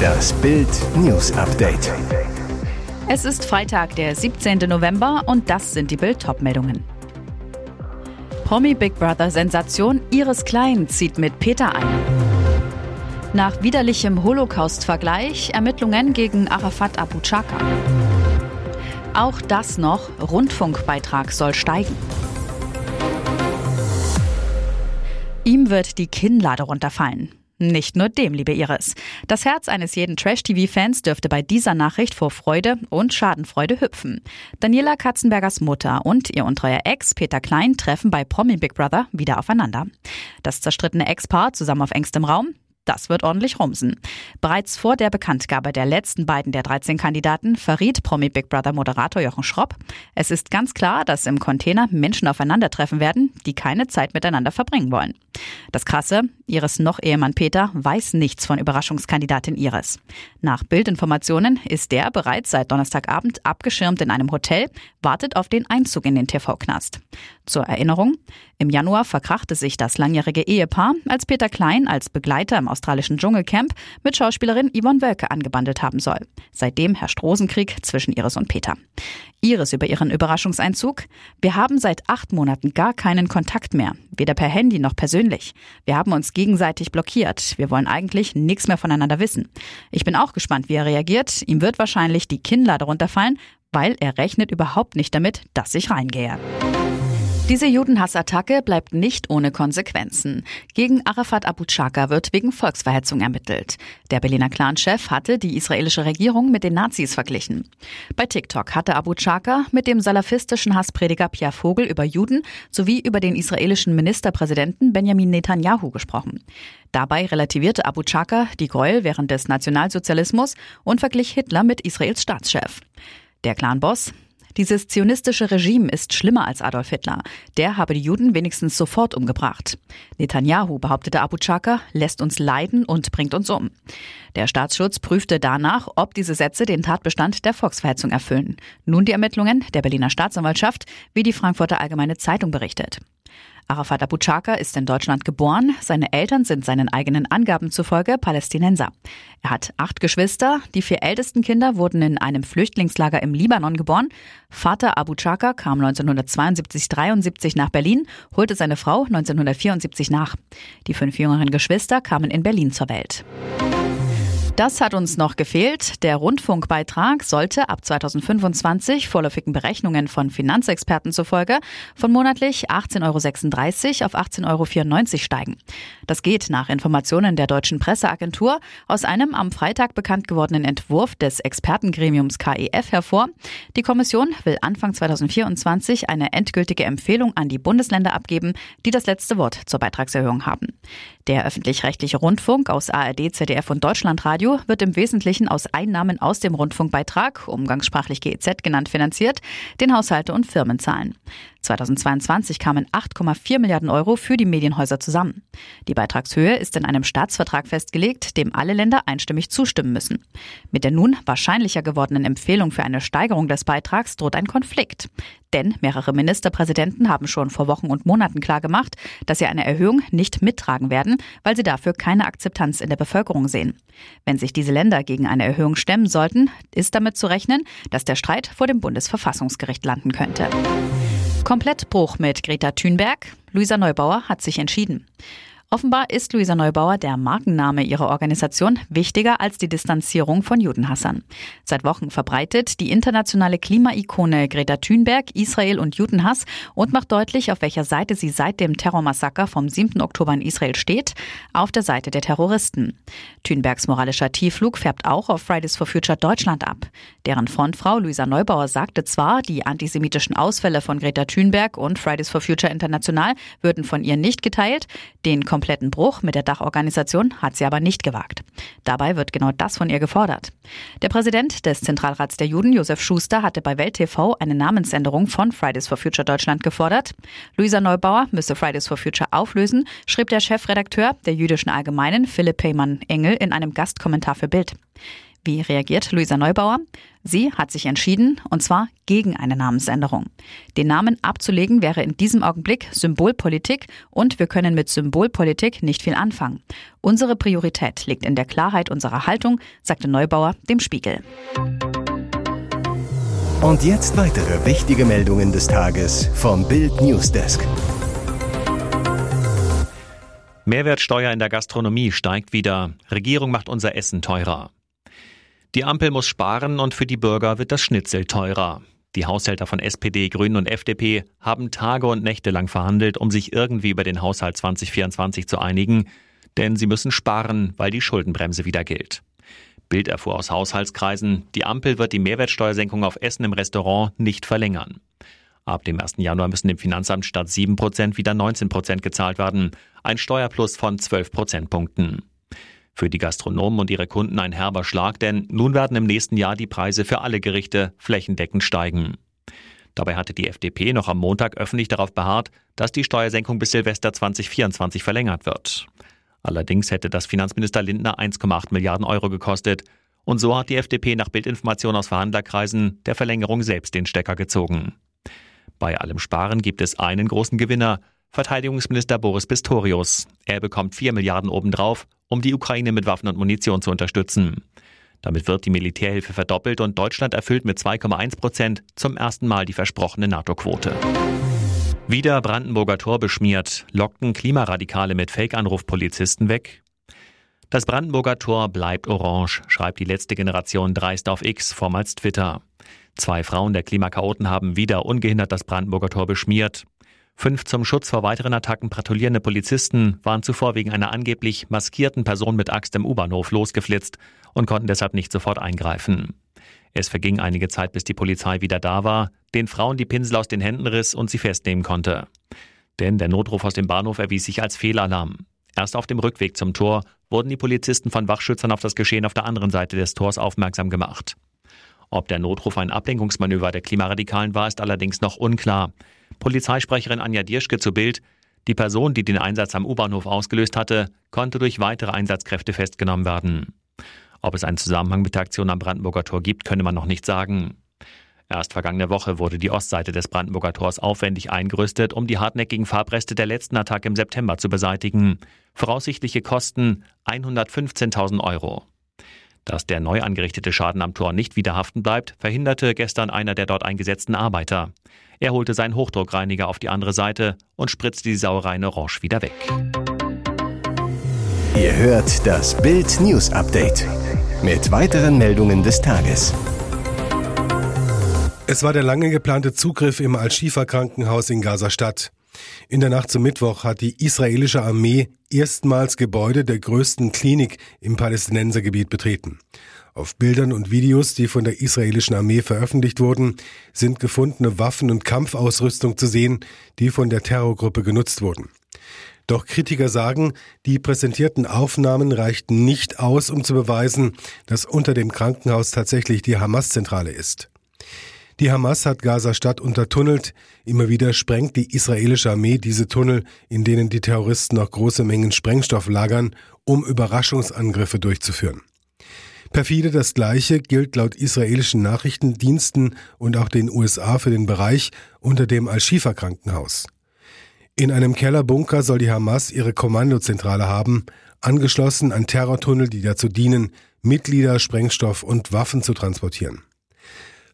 Das Bild News Update. Es ist Freitag, der 17. November und das sind die Bild meldungen Promi Big Brother Sensation Iris Klein zieht mit Peter ein. Nach widerlichem Holocaust-Vergleich Ermittlungen gegen Arafat Abu Chaka. Auch das noch, Rundfunkbeitrag soll steigen. Ihm wird die Kinnlade runterfallen. Nicht nur dem, liebe Iris. Das Herz eines jeden Trash-TV-Fans dürfte bei dieser Nachricht vor Freude und Schadenfreude hüpfen. Daniela Katzenbergers Mutter und ihr untreuer Ex Peter Klein treffen bei Promi Big Brother wieder aufeinander. Das zerstrittene Ex-Paar zusammen auf engstem Raum, das wird ordentlich rumsen. Bereits vor der Bekanntgabe der letzten beiden der 13 Kandidaten verriet Promi Big Brother Moderator Jochen Schropp, es ist ganz klar, dass im Container Menschen aufeinandertreffen werden, die keine Zeit miteinander verbringen wollen. Das Krasse, Iris noch Ehemann Peter weiß nichts von Überraschungskandidatin Iris. Nach Bildinformationen ist der bereits seit Donnerstagabend abgeschirmt in einem Hotel, wartet auf den Einzug in den TV-Knast. Zur Erinnerung, im Januar verkrachte sich das langjährige Ehepaar, als Peter Klein als Begleiter im australischen Dschungelcamp mit Schauspielerin Yvonne Wölke angebandelt haben soll. Seitdem herrscht Rosenkrieg zwischen Iris und Peter. Iris über ihren Überraschungseinzug. Wir haben seit acht Monaten gar keinen Kontakt mehr, weder per Handy noch persönlich. Wir haben uns gegenseitig blockiert. Wir wollen eigentlich nichts mehr voneinander wissen. Ich bin auch gespannt, wie er reagiert. Ihm wird wahrscheinlich die Kinnlade runterfallen, weil er rechnet überhaupt nicht damit, dass ich reingehe. Diese Judenhassattacke bleibt nicht ohne Konsequenzen. Gegen Arafat Abu Chaka wird wegen Volksverhetzung ermittelt. Der Berliner Clan-Chef hatte die israelische Regierung mit den Nazis verglichen. Bei TikTok hatte Abu Chaka mit dem salafistischen Hassprediger Pierre Vogel über Juden sowie über den israelischen Ministerpräsidenten Benjamin Netanyahu gesprochen. Dabei relativierte Abu Chaka die Gräuel während des Nationalsozialismus und verglich Hitler mit Israels Staatschef. Der Clan-Boss dieses zionistische Regime ist schlimmer als Adolf Hitler. Der habe die Juden wenigstens sofort umgebracht. Netanyahu, behauptete Abu Chaka, lässt uns leiden und bringt uns um. Der Staatsschutz prüfte danach, ob diese Sätze den Tatbestand der Volksverhetzung erfüllen. Nun die Ermittlungen der Berliner Staatsanwaltschaft, wie die Frankfurter Allgemeine Zeitung berichtet. Arafat Abu Chaka ist in Deutschland geboren. Seine Eltern sind seinen eigenen Angaben zufolge Palästinenser. Er hat acht Geschwister. Die vier ältesten Kinder wurden in einem Flüchtlingslager im Libanon geboren. Vater Abu Chaka kam 1972-73 nach Berlin, holte seine Frau 1974 nach. Die fünf jüngeren Geschwister kamen in Berlin zur Welt. Das hat uns noch gefehlt. Der Rundfunkbeitrag sollte ab 2025 vorläufigen Berechnungen von Finanzexperten zufolge von monatlich 18,36 Euro auf 18,94 Euro steigen. Das geht nach Informationen der deutschen Presseagentur aus einem am Freitag bekannt gewordenen Entwurf des Expertengremiums KEF hervor. Die Kommission will Anfang 2024 eine endgültige Empfehlung an die Bundesländer abgeben, die das letzte Wort zur Beitragserhöhung haben. Der öffentlich-rechtliche Rundfunk aus ARD, ZDF und Deutschlandradio wird im Wesentlichen aus Einnahmen aus dem Rundfunkbeitrag, umgangssprachlich GEZ genannt, finanziert, den Haushalte und Firmen zahlen. 2022 kamen 8,4 Milliarden Euro für die Medienhäuser zusammen. Die Beitragshöhe ist in einem Staatsvertrag festgelegt, dem alle Länder einstimmig zustimmen müssen. Mit der nun wahrscheinlicher gewordenen Empfehlung für eine Steigerung des Beitrags droht ein Konflikt. Denn mehrere Ministerpräsidenten haben schon vor Wochen und Monaten klargemacht, dass sie eine Erhöhung nicht mittragen werden, weil sie dafür keine Akzeptanz in der Bevölkerung sehen. Wenn sich diese Länder gegen eine Erhöhung stemmen sollten, ist damit zu rechnen, dass der Streit vor dem Bundesverfassungsgericht landen könnte. Komplettbruch mit Greta Thunberg. Luisa Neubauer hat sich entschieden. Offenbar ist Luisa Neubauer der Markenname ihrer Organisation wichtiger als die Distanzierung von Judenhassern. Seit Wochen verbreitet die internationale Klimaikone Greta Thunberg Israel und Judenhass und macht deutlich, auf welcher Seite sie seit dem Terrormassaker vom 7. Oktober in Israel steht, auf der Seite der Terroristen. Thunbergs moralischer Tiefflug färbt auch auf Fridays for Future Deutschland ab. Deren Frontfrau Luisa Neubauer sagte zwar, die antisemitischen Ausfälle von Greta Thunberg und Fridays for Future International würden von ihr nicht geteilt, den kompletten Bruch mit der Dachorganisation hat sie aber nicht gewagt. Dabei wird genau das von ihr gefordert. Der Präsident des Zentralrats der Juden, Josef Schuster, hatte bei Welt TV eine Namensänderung von Fridays for Future Deutschland gefordert. Luisa Neubauer müsse Fridays for Future auflösen, schrieb der Chefredakteur der Jüdischen Allgemeinen, Philipp Peymann Engel, in einem Gastkommentar für Bild. Wie reagiert Luisa Neubauer? Sie hat sich entschieden, und zwar gegen eine Namensänderung. Den Namen abzulegen wäre in diesem Augenblick Symbolpolitik und wir können mit Symbolpolitik nicht viel anfangen. Unsere Priorität liegt in der Klarheit unserer Haltung, sagte Neubauer dem Spiegel. Und jetzt weitere wichtige Meldungen des Tages vom Bild Newsdesk. Mehrwertsteuer in der Gastronomie steigt wieder. Regierung macht unser Essen teurer. Die Ampel muss sparen und für die Bürger wird das Schnitzel teurer. Die Haushälter von SPD, Grünen und FDP haben Tage und Nächte lang verhandelt, um sich irgendwie über den Haushalt 2024 zu einigen, denn sie müssen sparen, weil die Schuldenbremse wieder gilt. Bild erfuhr aus Haushaltskreisen, die Ampel wird die Mehrwertsteuersenkung auf Essen im Restaurant nicht verlängern. Ab dem 1. Januar müssen dem Finanzamt statt 7 Prozent wieder 19 Prozent gezahlt werden, ein Steuerplus von 12 Prozentpunkten. Für die Gastronomen und ihre Kunden ein herber Schlag, denn nun werden im nächsten Jahr die Preise für alle Gerichte flächendeckend steigen. Dabei hatte die FDP noch am Montag öffentlich darauf beharrt, dass die Steuersenkung bis Silvester 2024 verlängert wird. Allerdings hätte das Finanzminister Lindner 1,8 Milliarden Euro gekostet. Und so hat die FDP nach Bildinformation aus Verhandlerkreisen der Verlängerung selbst den Stecker gezogen. Bei allem Sparen gibt es einen großen Gewinner, Verteidigungsminister Boris Pistorius. Er bekommt 4 Milliarden obendrauf, um die Ukraine mit Waffen und Munition zu unterstützen. Damit wird die Militärhilfe verdoppelt und Deutschland erfüllt mit 2,1 Prozent zum ersten Mal die versprochene NATO-Quote. Wieder Brandenburger Tor beschmiert, lockten Klimaradikale mit Fake-Anruf Polizisten weg. Das Brandenburger Tor bleibt orange, schreibt die letzte Generation dreist auf X, vormals Twitter. Zwei Frauen der Klimakaoten haben wieder ungehindert das Brandenburger Tor beschmiert. Fünf zum Schutz vor weiteren Attacken patrouillierende Polizisten waren zuvor wegen einer angeblich maskierten Person mit Axt im U-Bahnhof losgeflitzt und konnten deshalb nicht sofort eingreifen. Es verging einige Zeit, bis die Polizei wieder da war, den Frauen die Pinsel aus den Händen riss und sie festnehmen konnte. Denn der Notruf aus dem Bahnhof erwies sich als Fehlalarm. Erst auf dem Rückweg zum Tor wurden die Polizisten von Wachschützern auf das Geschehen auf der anderen Seite des Tors aufmerksam gemacht. Ob der Notruf ein Ablenkungsmanöver der Klimaradikalen war, ist allerdings noch unklar. Polizeisprecherin Anja Dirschke zu Bild. Die Person, die den Einsatz am U-Bahnhof ausgelöst hatte, konnte durch weitere Einsatzkräfte festgenommen werden. Ob es einen Zusammenhang mit der Aktion am Brandenburger Tor gibt, könne man noch nicht sagen. Erst vergangene Woche wurde die Ostseite des Brandenburger Tors aufwendig eingerüstet, um die hartnäckigen Farbreste der letzten Attacke im September zu beseitigen. Voraussichtliche Kosten 115.000 Euro. Dass der neu angerichtete Schaden am Tor nicht wieder haften bleibt, verhinderte gestern einer der dort eingesetzten Arbeiter. Er holte seinen Hochdruckreiniger auf die andere Seite und spritzte die Sauerei orange wieder weg. Ihr hört das Bild News Update mit weiteren Meldungen des Tages. Es war der lange geplante Zugriff im Al-Shifa-Krankenhaus in Gaza-Stadt. In der Nacht zum Mittwoch hat die israelische Armee erstmals Gebäude der größten Klinik im Palästinensergebiet betreten. Auf Bildern und Videos, die von der israelischen Armee veröffentlicht wurden, sind gefundene Waffen und Kampfausrüstung zu sehen, die von der Terrorgruppe genutzt wurden. Doch Kritiker sagen, die präsentierten Aufnahmen reichten nicht aus, um zu beweisen, dass unter dem Krankenhaus tatsächlich die Hamas-Zentrale ist. Die Hamas hat Gaza-Stadt untertunnelt. Immer wieder sprengt die israelische Armee diese Tunnel, in denen die Terroristen noch große Mengen Sprengstoff lagern, um Überraschungsangriffe durchzuführen. Perfide das Gleiche gilt laut israelischen Nachrichtendiensten und auch den USA für den Bereich unter dem Al-Shifa-Krankenhaus. In einem Kellerbunker soll die Hamas ihre Kommandozentrale haben, angeschlossen an Terrortunnel, die dazu dienen, Mitglieder, Sprengstoff und Waffen zu transportieren.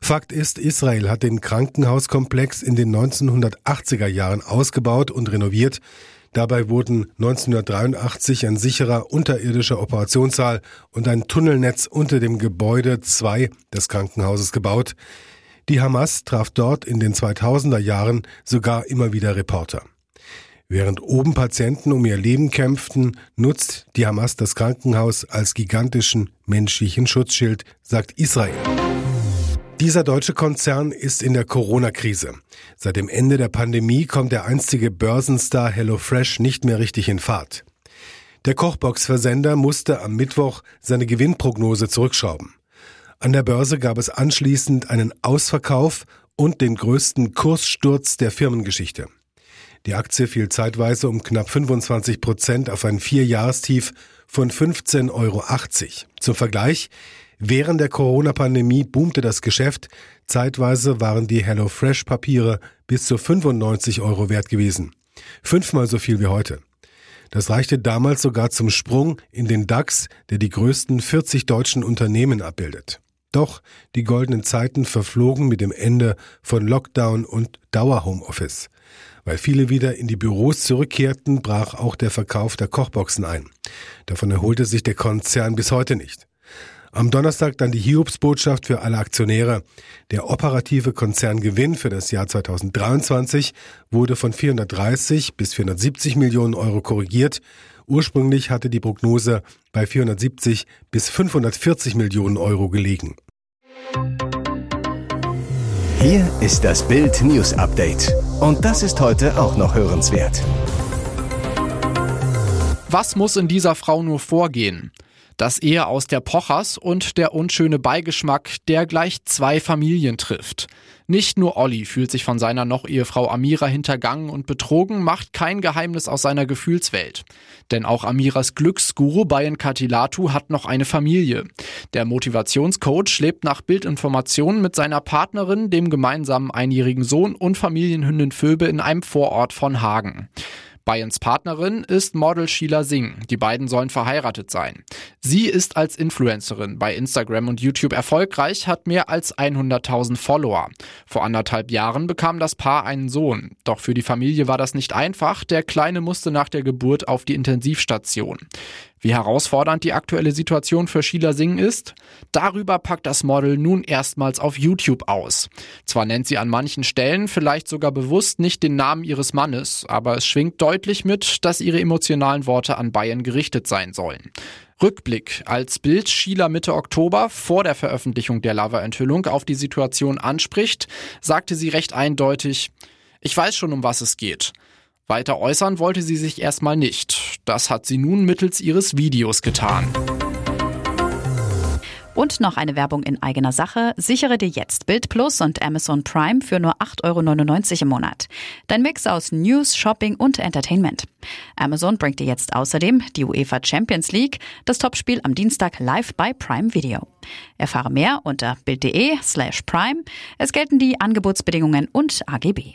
Fakt ist, Israel hat den Krankenhauskomplex in den 1980er Jahren ausgebaut und renoviert. Dabei wurden 1983 ein sicherer unterirdischer Operationssaal und ein Tunnelnetz unter dem Gebäude 2 des Krankenhauses gebaut. Die Hamas traf dort in den 2000er Jahren sogar immer wieder Reporter. Während oben Patienten um ihr Leben kämpften, nutzt die Hamas das Krankenhaus als gigantischen menschlichen Schutzschild, sagt Israel. Dieser deutsche Konzern ist in der Corona-Krise. Seit dem Ende der Pandemie kommt der einstige Börsenstar HelloFresh nicht mehr richtig in Fahrt. Der Kochbox-Versender musste am Mittwoch seine Gewinnprognose zurückschrauben. An der Börse gab es anschließend einen Ausverkauf und den größten Kurssturz der Firmengeschichte. Die Aktie fiel zeitweise um knapp 25 Prozent auf ein Vierjahrestief von 15,80 Euro. Zum Vergleich, Während der Corona-Pandemie boomte das Geschäft. Zeitweise waren die HelloFresh-Papiere bis zu 95 Euro wert gewesen. Fünfmal so viel wie heute. Das reichte damals sogar zum Sprung in den DAX, der die größten 40 deutschen Unternehmen abbildet. Doch die goldenen Zeiten verflogen mit dem Ende von Lockdown und Dauerhomeoffice. Weil viele wieder in die Büros zurückkehrten, brach auch der Verkauf der Kochboxen ein. Davon erholte sich der Konzern bis heute nicht. Am Donnerstag dann die Hiobsbotschaft für alle Aktionäre. Der operative Konzerngewinn für das Jahr 2023 wurde von 430 bis 470 Millionen Euro korrigiert. Ursprünglich hatte die Prognose bei 470 bis 540 Millionen Euro gelegen. Hier ist das Bild News Update. Und das ist heute auch noch hörenswert. Was muss in dieser Frau nur vorgehen? Das Ehe aus der Pochers und der unschöne Beigeschmack, der gleich zwei Familien trifft. Nicht nur Olli fühlt sich von seiner Noch-Ehefrau Amira hintergangen und betrogen, macht kein Geheimnis aus seiner Gefühlswelt. Denn auch Amiras Glücksguru Bayan Katilatu hat noch eine Familie. Der Motivationscoach lebt nach Bildinformationen mit seiner Partnerin, dem gemeinsamen einjährigen Sohn und Familienhündin Phoebe in einem Vorort von Hagen. Bayens Partnerin ist Model Sheila Singh. Die beiden sollen verheiratet sein. Sie ist als Influencerin bei Instagram und YouTube erfolgreich, hat mehr als 100.000 Follower. Vor anderthalb Jahren bekam das Paar einen Sohn. Doch für die Familie war das nicht einfach. Der Kleine musste nach der Geburt auf die Intensivstation. Wie herausfordernd die aktuelle Situation für Sheila Singh ist? Darüber packt das Model nun erstmals auf YouTube aus. Zwar nennt sie an manchen Stellen vielleicht sogar bewusst nicht den Namen ihres Mannes, aber es schwingt deutlich mit, dass ihre emotionalen Worte an Bayern gerichtet sein sollen. Rückblick. Als Bild Sheila Mitte Oktober vor der Veröffentlichung der Lava-Enthüllung auf die Situation anspricht, sagte sie recht eindeutig, ich weiß schon, um was es geht. Weiter äußern wollte sie sich erstmal nicht. Das hat sie nun mittels ihres Videos getan. Und noch eine Werbung in eigener Sache. Sichere dir jetzt Bild Plus und Amazon Prime für nur 8,99 Euro im Monat. Dein Mix aus News, Shopping und Entertainment. Amazon bringt dir jetzt außerdem die UEFA Champions League, das Topspiel am Dienstag live bei Prime Video. Erfahre mehr unter bild.de slash prime. Es gelten die Angebotsbedingungen und AGB.